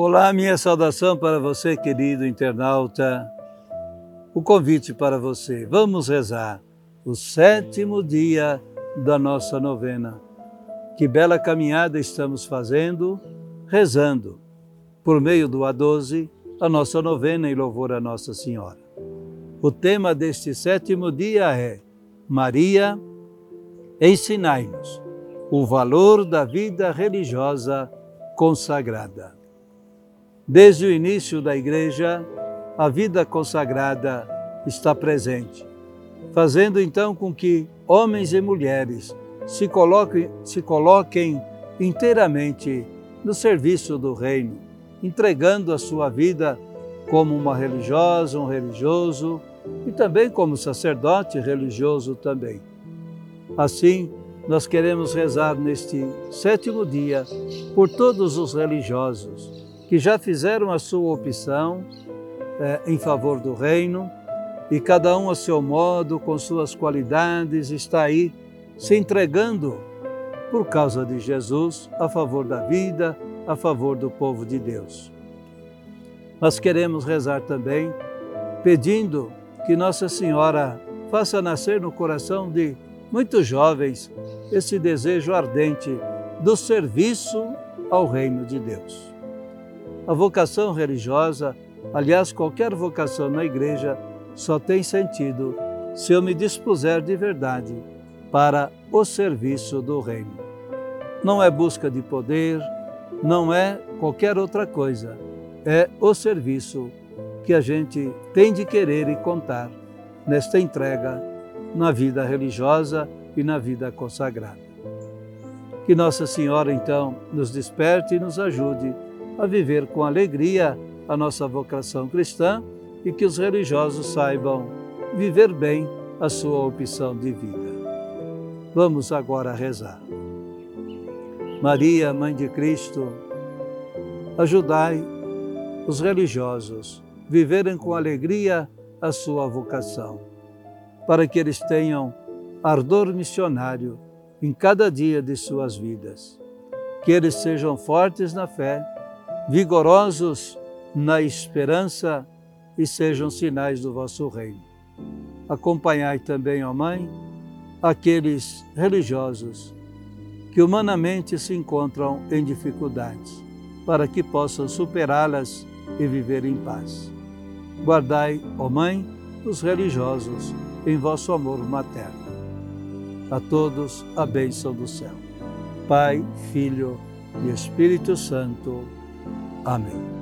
Olá, minha saudação para você, querido internauta. O convite para você. Vamos rezar o sétimo dia da nossa novena. Que bela caminhada estamos fazendo, rezando, por meio do A12, a nossa novena em louvor a Nossa Senhora. O tema deste sétimo dia é Maria, ensinai-nos o valor da vida religiosa consagrada. Desde o início da Igreja, a vida consagrada está presente, fazendo então com que homens e mulheres se coloquem, se coloquem inteiramente no serviço do Reino, entregando a sua vida como uma religiosa, um religioso e também como sacerdote religioso também. Assim, nós queremos rezar neste sétimo dia por todos os religiosos que já fizeram a sua opção é, em favor do reino e cada um a seu modo, com suas qualidades, está aí se entregando por causa de Jesus a favor da vida, a favor do povo de Deus. Nós queremos rezar também pedindo que Nossa Senhora faça nascer no coração de muitos jovens esse desejo ardente do serviço ao reino de Deus. A vocação religiosa, aliás, qualquer vocação na igreja, só tem sentido se eu me dispuser de verdade para o serviço do reino. Não é busca de poder, não é qualquer outra coisa, é o serviço que a gente tem de querer e contar nesta entrega na vida religiosa e na vida consagrada. Que Nossa Senhora, então, nos desperte e nos ajude a viver com alegria a nossa vocação cristã e que os religiosos saibam viver bem a sua opção de vida. Vamos agora rezar. Maria, Mãe de Cristo, ajudai os religiosos viverem com alegria a sua vocação, para que eles tenham ardor missionário em cada dia de suas vidas. Que eles sejam fortes na fé vigorosos na esperança e sejam sinais do vosso reino. Acompanhai também, ó Mãe, aqueles religiosos que humanamente se encontram em dificuldades, para que possam superá-las e viver em paz. Guardai, ó Mãe, os religiosos em vosso amor materno. A todos a bênção do céu. Pai, Filho e Espírito Santo. Amém.